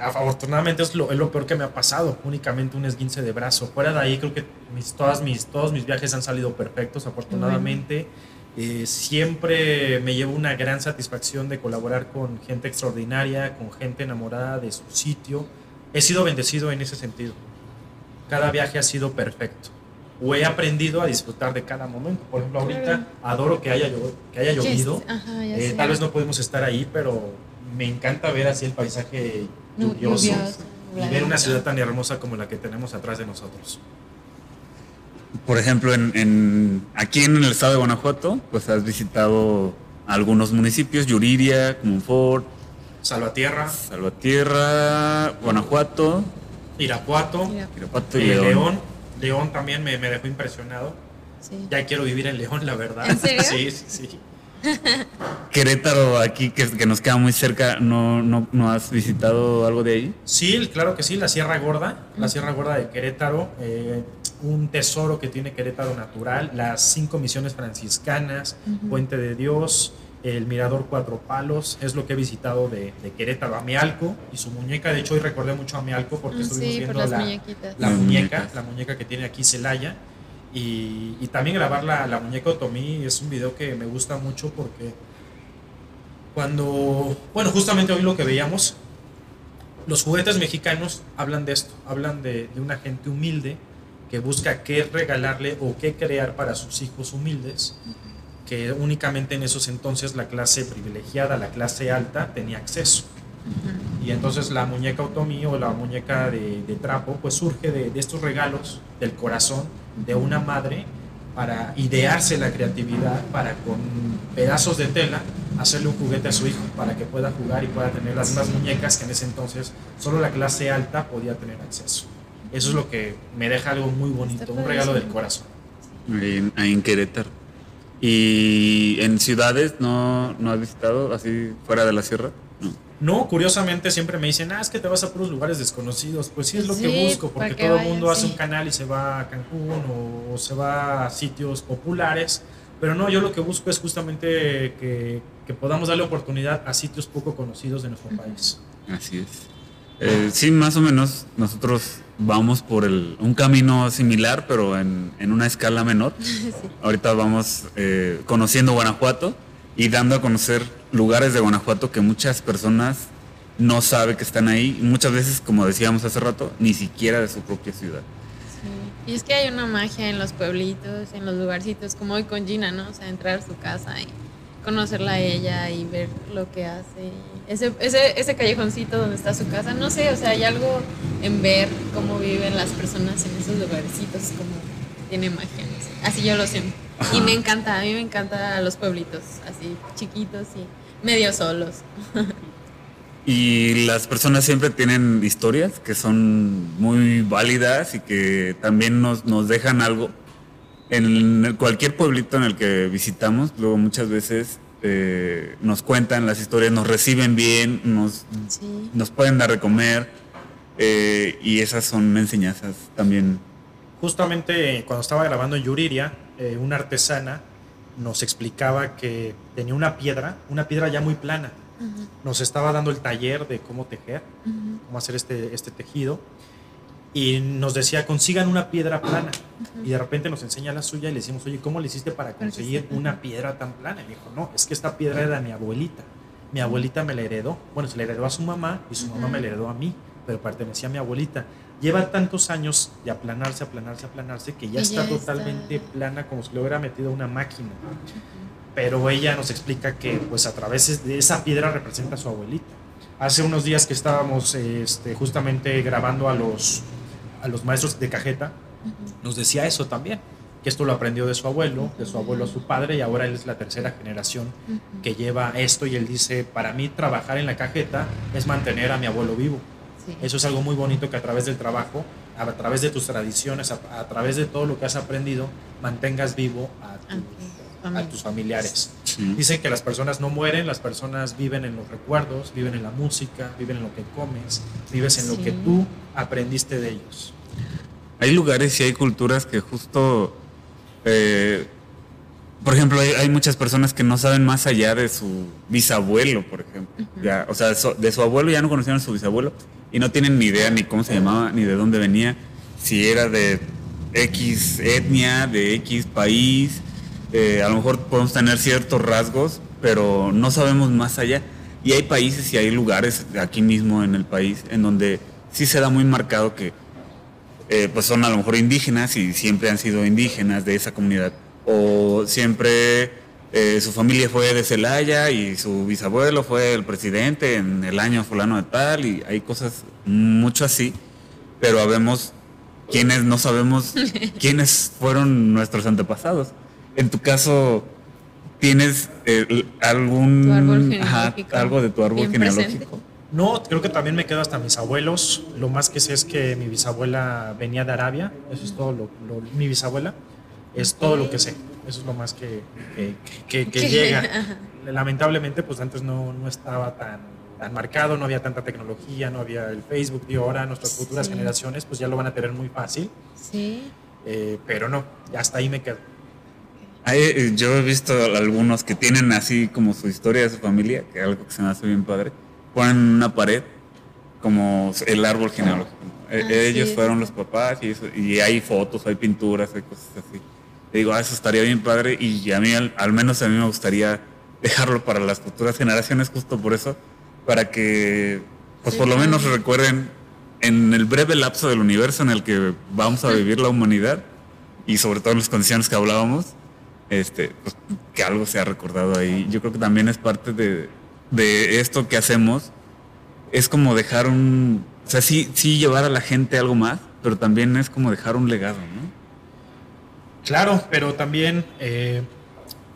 afortunadamente es lo, es lo peor que me ha pasado, únicamente un esguince de brazo. Fuera de ahí creo que mis, todas mis, todos mis viajes han salido perfectos, afortunadamente. Eh, siempre me llevo una gran satisfacción de colaborar con gente extraordinaria, con gente enamorada de su sitio. He sido bendecido en ese sentido. Cada viaje ha sido perfecto. O he aprendido a disfrutar de cada momento. Por ejemplo, ahorita adoro que haya, que haya Ya llovido. es- Ajá, Eh, tal vez no podemos estar ahí, pero me encanta ver así el paisaje lluvioso, lluvioso, y ver una ciudad tan hermosa como la que tenemos atrás de nosotros. Por ejemplo, en, en- aquí en el estado de Guanajuato, pues has visitado algunos municipios, Yuriria, Comonfort, Salvatierra, Salvatierra, Guanajuato, Irapuato, Irapuato eh, y León. León. León también me, me dejó impresionado. sí. Ya quiero vivir en León, la verdad. ¿En serio? Sí, sí, sí. Querétaro, aquí que, que nos queda muy cerca, ¿no, no, ¿no has visitado algo de ahí? Sí, claro que sí, la Sierra Gorda, la Sierra Gorda de Querétaro, eh, un tesoro que tiene Querétaro natural, las cinco misiones franciscanas, Puente de Dios, el Mirador Cuatro Palos, es lo que he visitado de, de Querétaro, Amealco y su muñeca, de hecho hoy recordé mucho a Amealco porque Ah, estuvimos sí, por viendo las la, muñeca, la muñeca que tiene aquí Celaya. Y, y también grabar la, la muñeca Otomí es un video que me gusta mucho porque cuando, bueno, justamente hoy lo que veíamos, los juguetes mexicanos hablan de esto, hablan de, de una gente humilde que busca qué regalarle o qué crear para sus hijos humildes, que únicamente en esos entonces la clase privilegiada, la clase alta, tenía acceso. Y entonces la muñeca Otomi o la muñeca de, de trapo, pues surge de, de estos regalos del corazón de una madre para idearse la creatividad, para con pedazos de tela hacerle un juguete a su hijo, para que pueda jugar y pueda tener las mismas muñecas que en ese entonces solo la clase alta podía tener acceso. Eso es lo que me deja algo muy bonito, un regalo del corazón. Ahí en, ahí en Querétaro. ¿Y en ciudades no, no has visitado, así fuera de la sierra? No. Curiosamente siempre me dicen, ah, es que te vas a puros lugares desconocidos. Pues sí, es lo que busco, porque que todo el mundo hace sí. un canal y se va a Cancún o, o se va a sitios populares. Pero no, yo lo que busco es justamente que, que podamos darle oportunidad a sitios poco conocidos de nuestro país. Así es. Eh, sí, más o menos nosotros vamos por el, un camino similar, pero en, en una escala menor. Ahorita vamos eh, conociendo Guanajuato y dando a conocer lugares de Guanajuato que muchas personas no saben que están ahí. Muchas veces, como decíamos hace rato, ni siquiera de su propia ciudad. Sí. Y es que hay una magia en los pueblitos, en los lugarcitos, como hoy con Gina, ¿no? O sea, entrar a su casa y conocerla a ella y ver lo que hace. Ese, ese, ese callejoncito donde está su casa, no sé, o sea, hay algo en ver cómo viven las personas en esos lugarcitos, como tiene magia. no. Así yo lo siento. Y me encanta, a mí me encanta los pueblitos, así chiquitos y medio solos. Y las personas siempre tienen historias que son muy válidas y que también nos, nos dejan algo. En cualquier pueblito en el que visitamos, luego muchas veces eh, nos cuentan las historias, nos reciben bien, nos, Sí. nos pueden dar de comer eh, y esas son enseñanzas también. Justamente cuando estaba grabando en Yuriria, eh, una artesana nos explicaba que tenía una piedra, una piedra ya muy plana, nos estaba dando el taller de cómo tejer, cómo hacer este, este tejido. Y nos decía, consigan una piedra plana. Y de repente nos enseña la suya y le decimos, oye, ¿cómo le hiciste para conseguir una piedra tan plana? Y me dijo, no, es que esta piedra era de mi abuelita. Mi abuelita me la heredó. Bueno, se la heredó a su mamá y su mamá me la heredó a mí, pero pertenecía a mi abuelita. Lleva tantos años de aplanarse, aplanarse, aplanarse, que ya está ya está. totalmente plana, como si le hubiera metido una máquina. Pero ella nos explica que, pues, a través de esa piedra representa a su abuelita. Hace unos días que estábamos este, justamente grabando a los, a los maestros de cajeta, nos decía eso también, que esto lo aprendió de su abuelo, de su abuelo a su padre, y ahora él es la tercera generación que lleva esto, y él dice, para mí trabajar en la cajeta es mantener a mi abuelo vivo. Sí. Eso es algo muy bonito que a través del trabajo, a través de tus tradiciones, a, a través de todo lo que has aprendido, mantengas vivo a, tu- A tus a familias. tus familiares. Sí. Dicen que las personas no mueren, las personas viven en los recuerdos, viven en la música, viven en lo que comes, vives en lo que tú aprendiste de ellos. Hay lugares y hay culturas que justo, eh, por ejemplo, hay, hay muchas personas que no saben más allá de su bisabuelo, por ejemplo. ya, o sea, so- de su abuelo ya no conocieron a su bisabuelo y no tienen ni idea ni cómo se llamaba, ni de dónde venía, si era de X etnia, de X país. eh, a lo mejor podemos tener ciertos rasgos, pero no sabemos más allá. Y hay países y hay lugares aquí mismo en el país en donde sí se da muy marcado que eh, pues son a lo mejor indígenas y siempre han sido indígenas de esa comunidad. O siempre eh, su familia fue de Celaya y su bisabuelo fue el presidente en el año fulano de tal y hay cosas mucho así, pero habemos quienes no sabemos quiénes fueron nuestros antepasados. En tu caso, ¿tienes eh, algún ajá, algo de tu árbol genealógico? presente. No, creo que también me quedo hasta mis abuelos. Lo más que sé es que mi bisabuela venía de Arabia. Eso es todo lo, lo- mi bisabuela. Es todo lo que sé. Eso es lo más que, que, que- que Que- llega. Lamentablemente, pues antes no, no estaba tan, tan marcado, no había tanta tecnología, no había el Facebook. Y ahora nuestras futuras Sí. generaciones pues ya lo van a tener muy fácil. Sí. Eh, pero no, ya hasta ahí me quedo. Hay, eh, yo he visto algunos que tienen así como su historia de su familia, que es algo que se me hace bien padre. Ponen en una pared como el árbol genealógico. Eh, Ah, Ellos sí, fueron los papás y, eso, y hay fotos, hay pinturas, hay cosas así. Digo, ah, eso estaría bien padre y a mí, al, al menos a mí me gustaría dejarlo para las futuras generaciones justo por eso, para que pues Sí, por lo menos recuerden en el breve lapso del universo en el que vamos a vivir la humanidad y sobre todo en las condiciones que hablábamos, este, pues, que algo se ha recordado ahí. Yo creo que también es parte de, de esto que hacemos, es como dejar un, o sea, sí, sí llevar a la gente algo más, pero también es como dejar un legado, ¿no? Claro, pero también eh,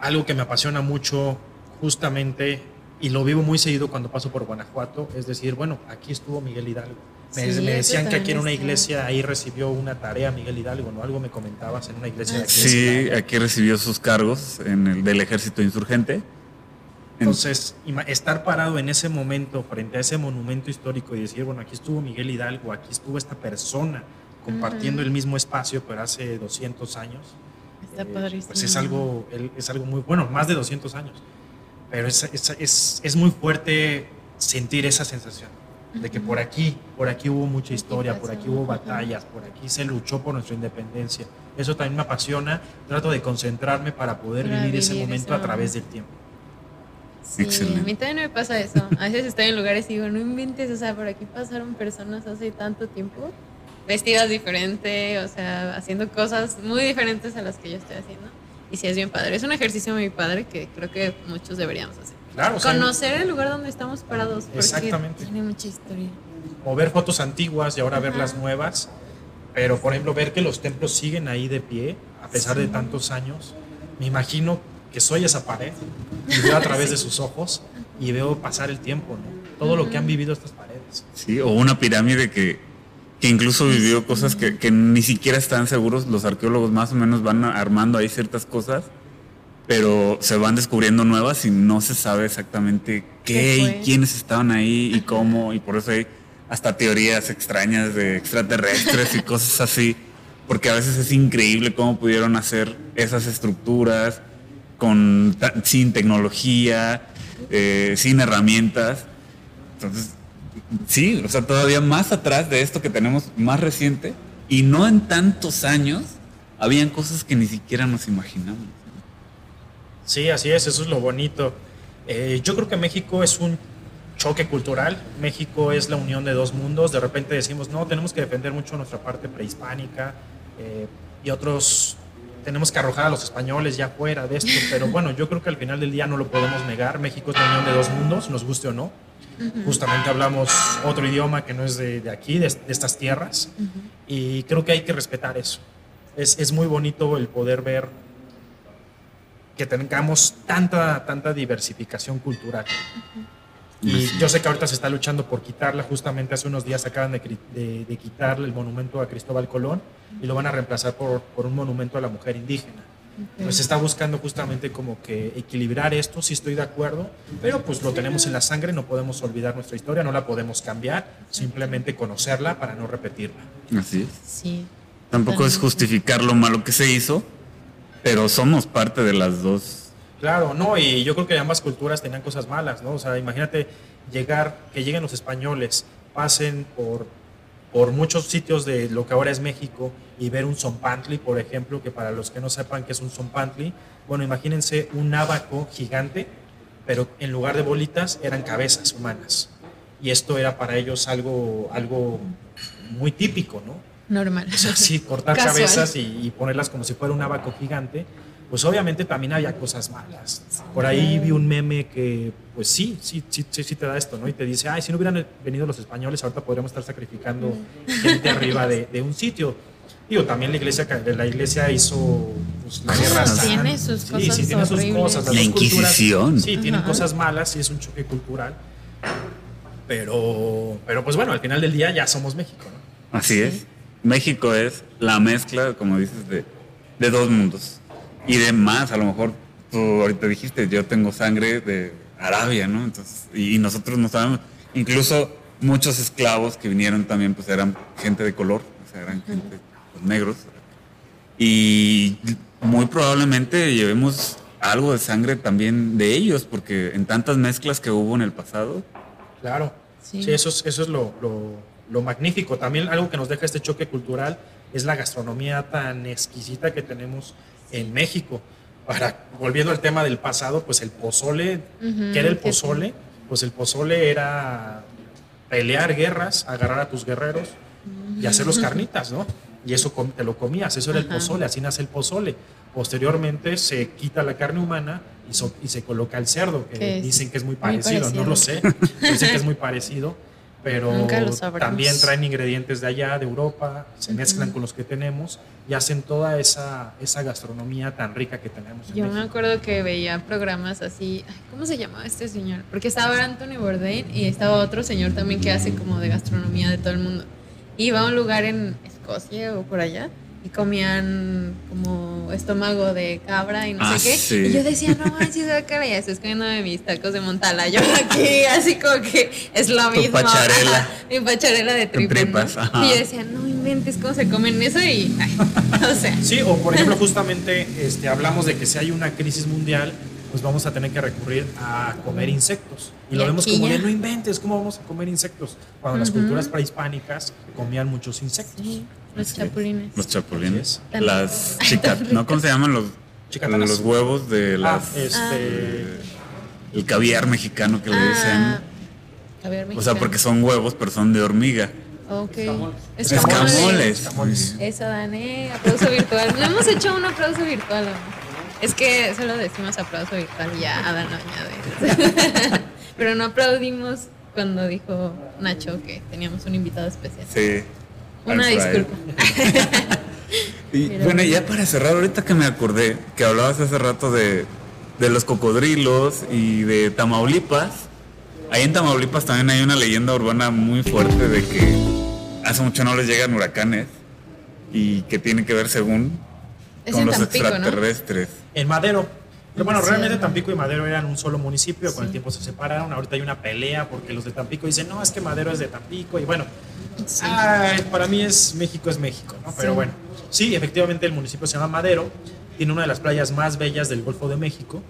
algo que me apasiona mucho justamente y lo vivo muy seguido cuando paso por Guanajuato, es decir, bueno, aquí estuvo Miguel Hidalgo. Me, Sí, me eso decían que aquí en una iglesia ahí recibió una tarea Miguel Hidalgo, ¿no? Algo me comentabas en una iglesia de aquí. de Sí, aquí recibió sus cargos en el del ejército insurgente. En- Entonces, estar parado en ese momento frente a ese monumento histórico y decir, bueno, aquí estuvo Miguel Hidalgo, aquí estuvo esta persona compartiendo Ujú. el mismo espacio, pero hace 200 años. Está Eh, padrísimo. Pues es algo, es algo muy bueno, más de 200 años. Pero es, es, es, es muy fuerte sentir esa sensación de que por aquí, por aquí hubo mucha historia, por aquí hubo batallas, por aquí se luchó por nuestra independencia. Eso también me apasiona. Trato de concentrarme para poder Para vivir, ese vivir momento ese a través del tiempo. Sí, Excelente. a mí también me pasa eso. A veces estoy en lugares y digo, no inventes, o sea, por aquí pasaron personas hace tanto tiempo, vestidas diferente, o sea, haciendo cosas muy diferentes a las que yo estoy haciendo. Y sí, es bien padre. Es un ejercicio muy padre que creo que muchos deberíamos hacer. Claro, o sea, Conocer el lugar donde estamos parados, porque Exactamente. tiene mucha historia. o ver fotos antiguas y ahora ver Ajá. las nuevas. Pero, por ejemplo, ver que los templos siguen ahí de pie, a pesar de tantos años. Me imagino que soy esa pared y veo a través de sus ojos y veo pasar el tiempo, ¿no? Todo lo que han vivido estas paredes. Sí, o una pirámide que, que incluso vivió cosas que, que ni siquiera están seguros. Los arqueólogos más o menos van armando ahí ciertas cosas, pero se van descubriendo nuevas y no se sabe exactamente qué ¿Qué y quiénes estaban ahí y cómo, y por eso hay hasta teorías extrañas de extraterrestres y cosas así, porque a veces es increíble cómo pudieron hacer esas estructuras, con, sin tecnología, eh, sin herramientas. Entonces, sí, o sea, todavía más atrás de esto que tenemos más reciente y no en tantos años, habían cosas que ni siquiera nos imaginamos. Sí, así es, eso es lo bonito. Eh, yo creo que México es un choque cultural. México es la unión de dos mundos. De repente decimos, no, tenemos que defender mucho nuestra parte prehispánica eh, y otros tenemos que arrojar a los españoles ya fuera de esto. Pero bueno, yo creo que al final del día no lo podemos negar. México es la unión de dos mundos, nos guste o no. Justamente hablamos otro idioma que no es de, de aquí, de, de estas tierras. Y creo que hay que respetar eso. Es, es muy bonito el poder ver que tengamos tanta, tanta diversificación cultural. Y yo sé que ahorita se está luchando por quitarla. Justamente hace unos días acaban de, de, de quitar el monumento a Cristóbal Colón y lo van a reemplazar por, por un monumento a la mujer indígena. Pues se está buscando justamente como que equilibrar esto, sí estoy de acuerdo, pero pues lo tenemos en la sangre, no podemos olvidar nuestra historia, no la podemos cambiar, simplemente conocerla para no repetirla. Así es. Sí. Tampoco es justificar lo malo que se hizo, pero somos parte de las dos. Claro, no, y yo creo que ambas culturas tenían cosas malas, ¿no? O sea, imagínate llegar, que lleguen los españoles, pasen por, por muchos sitios de lo que ahora es México y ver un zompantli, por ejemplo, que para los que no sepan qué es un zompantli, bueno, imagínense un nábaco gigante, pero en lugar de bolitas eran cabezas humanas. Y esto era para ellos algo, algo muy típico, ¿no? Normal. O sea, sí, cortar Casual. cabezas y, y ponerlas como si fuera un abaco gigante, pues obviamente también había cosas malas. Por ahí vi un meme que, pues sí, sí, sí, sí, sí te da esto, ¿no? Y te dice, ay, si no hubieran venido los españoles, ahorita podríamos estar sacrificando gente arriba de, de un sitio. Digo, también la iglesia, la iglesia hizo pues, la guerra Cosas. Tiene sus Sí, cosas sí, tiene sus horribles. cosas. las La dos culturas, Inquisición. sí, tienen Ajá. cosas malas y es un choque cultural. Pero, pero pues bueno, al final del día ya somos México, ¿no? Así es. México es la mezcla, como dices, de, de dos mundos. Y de más, a lo mejor tú ahorita dijiste, yo tengo sangre de Arabia, ¿no? Entonces, y, y nosotros no sabemos. Incluso muchos esclavos que vinieron también, pues eran gente de color, o sea, eran gente pues, negros. Y muy probablemente llevemos algo de sangre también de ellos, porque en tantas mezclas que hubo en el pasado, Claro. Sí. Sí, eso es, eso es lo, lo- lo magnífico. También algo que nos deja este choque cultural es la gastronomía tan exquisita que tenemos en México. Para, volviendo al tema del pasado, pues el pozole, ¿qué era el sí. pozole? Pues el pozole era pelear guerras, agarrar a tus guerreros y hacerlos carnitas, ¿no? Y eso te lo comías, eso era el pozole, así nace el pozole. Posteriormente se quita la carne humana y, so- y se coloca el cerdo, que es dicen que es muy muy parecido, no lo sé, dicen que es muy parecido, pero Nunca lo sabremos. también traen ingredientes de allá, de Europa, se mezclan con los que tenemos y hacen toda esa, esa gastronomía tan rica que tenemos. en Yo me acuerdo que veía programas así. ay, ¿Cómo se llamaba este señor? Porque estaba Anthony Bourdain y estaba otro señor también que hace como de gastronomía de todo el mundo. Iba a un lugar en Escocia o por allá y comían como estómago de cabra y no Ah, sé qué. sí. Y yo decía, no manches, cara, ya estoy comiendo de mis tacos de Montala. Yo aquí, así como que es lo mismo. pacharela. Ajá, Mi pacharela de tripas. tripas, ¿no? ajá. Y yo decía, no inventes cómo se comen eso y. ay, o sea. Sí, o por ejemplo, justamente este, hablamos de que si hay una crisis mundial, pues vamos a tener que recurrir a comer insectos. Y, Y lo vemos como ya. de no inventes, ¿cómo vamos a comer insectos? Cuando las culturas prehispánicas comían muchos insectos. Sí, los chapulines. los chapulines, las chicas, ¿no? ¿Cómo se llaman los, Chicatanas. los huevos de Ah, las, este, el caviar mexicano que le Ah, dicen? caviar O sea, mexicano. porque son huevos, pero son de hormiga. Ok. Escamoles. Escamoles. Escamoles. Eso, Dani. Aplauso virtual. No hemos hecho un aplauso virtual. Es que solo decimos aplauso virtual y ya Adán lo añade. Pero no aplaudimos cuando dijo Nacho que teníamos un invitado especial. Sí. Una disculpa. Y bueno, ya para cerrar, ahorita que me acordé que hablabas hace rato de, de los cocodrilos y de Tamaulipas. Ahí en Tamaulipas también hay una leyenda urbana muy fuerte de que hace mucho no les llegan huracanes y que tiene que ver según Es con los Tampico, ¿no? extraterrestres. En Madero. Pero bueno, realmente Tampico y Madero eran un solo municipio, con el tiempo se separaron. Ahorita hay una pelea porque los de Tampico dicen, no, es que Madero es de Tampico. Y bueno, Sí. ay, para mí es México es México, ¿no? Pero Sí. bueno, Sí, efectivamente el municipio se llama Madero, tiene una de las playas más bellas del Golfo de México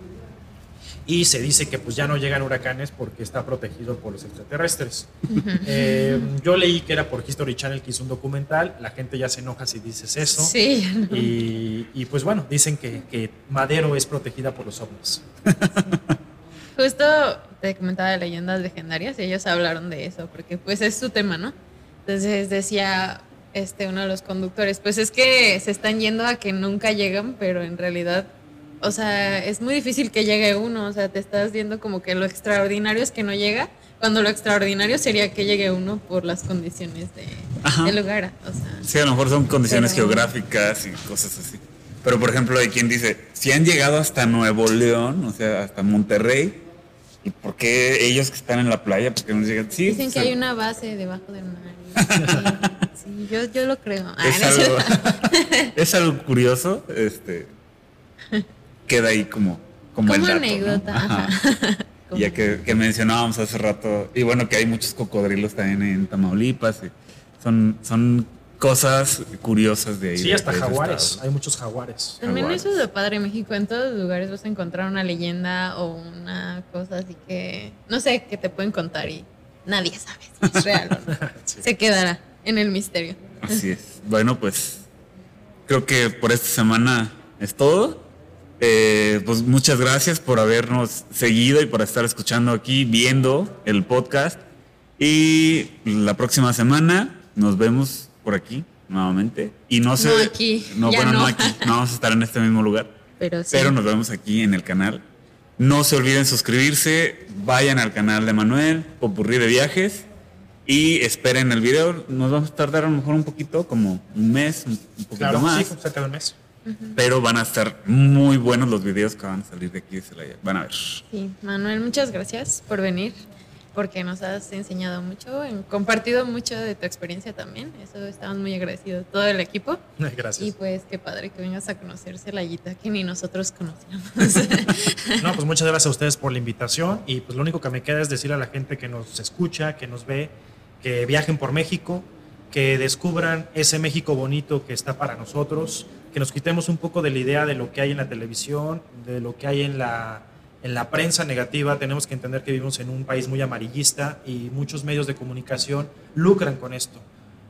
y se dice que pues ya no llegan huracanes porque está protegido por los extraterrestres. Eh, yo leí que era por History Channel que hizo un documental, la gente ya se enoja si dices eso. Sí. Y, y, pues bueno, dicen que, que Madero es protegida por los ovnis. Justo te comentaba de leyendas legendarias y ellos hablaron de eso, porque pues es su tema, ¿no? Entonces decía este uno de los conductores, pues es que se están yendo a que nunca llegan, pero en realidad, o sea, es muy difícil que llegue uno, o sea, te estás viendo como que lo extraordinario es que no llega, cuando lo extraordinario sería que llegue uno por las condiciones de, del lugar, o sea. Sí, a lo mejor son condiciones Pero- geográficas y cosas así. Pero por ejemplo, hay quien dice, si han llegado hasta Nuevo León, o sea, hasta Monterrey, ¿y por qué ellos que están en la playa, por qué no llegan? Sí, Dicen que hay una base debajo del mar. Sí, sí, yo, yo lo creo. Ah, Es no algo, es algo curioso, este, queda ahí como, como, el Como dato, ¿no? anécdota, Ajá. ajá. Como- Ya que, que mencionábamos hace rato, y bueno, que hay muchos cocodrilos también en Tamaulipas, y son, son cosas curiosas de ahí. Sí, de- hasta jaguares, estado. hay muchos jaguares. También Jaguares. eso es de padre México. En todos los lugares vas a encontrar una leyenda o una cosa así que, no sé, que te pueden contar y nadie sabe si es real o no. Sí. Se quedará en el misterio. Así es. Bueno, pues creo que por esta semana es todo. Eh, pues muchas gracias por habernos seguido y por estar escuchando aquí, viendo el podcast. Y la próxima semana nos vemos por aquí nuevamente. Y no sé. No aquí, No, ya bueno, no. no. aquí. No vamos a estar en este mismo lugar. Pero sí. Pero nos vemos aquí en el canal. No se olviden suscribirse, vayan al canal de Manuel, Popurrí de Viajes, y esperen el video. Nos vamos a tardar a lo mejor un poquito, como un mes, un poquito Claro, más, sí, como cerca de un mes. Pero van a estar muy buenos los videos que van a salir de aquí de Celaya. Van a ver. Sí, Manuel, muchas gracias por venir, porque nos has enseñado mucho, compartido mucho de tu experiencia también. Eso estamos muy agradecidos, todo el equipo. Gracias. Y pues qué padre que vengas a conocer Celayita, que ni nosotros conocíamos. No, pues muchas gracias a ustedes por la invitación y pues lo único que me queda es decir a la gente que nos escucha, que nos ve, que viajen por México, que descubran ese México bonito que está para nosotros, que nos quitemos un poco de la idea de lo que hay en la televisión, de lo que hay en la, en la prensa negativa. Tenemos que entender que vivimos en un país muy amarillista y muchos medios de comunicación lucran con esto.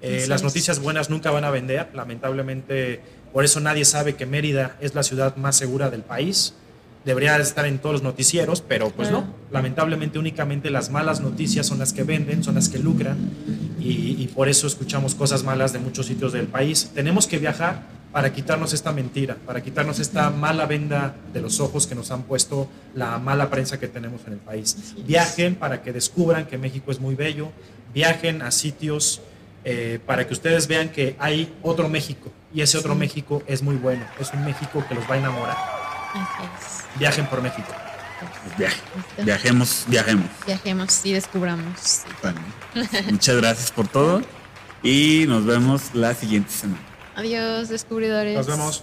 Eh, las noticias buenas nunca van a vender, lamentablemente por eso nadie sabe que Mérida es la ciudad más segura del país. Debería estar en todos los noticieros, pero pues no. Lamentablemente únicamente las malas noticias son las que venden, son las que lucran y, y por eso escuchamos cosas malas de muchos sitios del país. Tenemos que viajar para quitarnos esta mentira, para quitarnos esta mala venda de los ojos que nos han puesto la mala prensa que tenemos en el país. Viajen para que descubran que México es muy bello, viajen a sitios eh, para que ustedes vean que hay otro México y ese otro Sí. México es muy bueno, es un México que los va a enamorar. Viajen por México. Viaje. Viajemos, viajemos. Viajemos y descubramos. Bueno, muchas gracias por todo y nos vemos la siguiente semana. Adiós, descubridores. Nos vemos.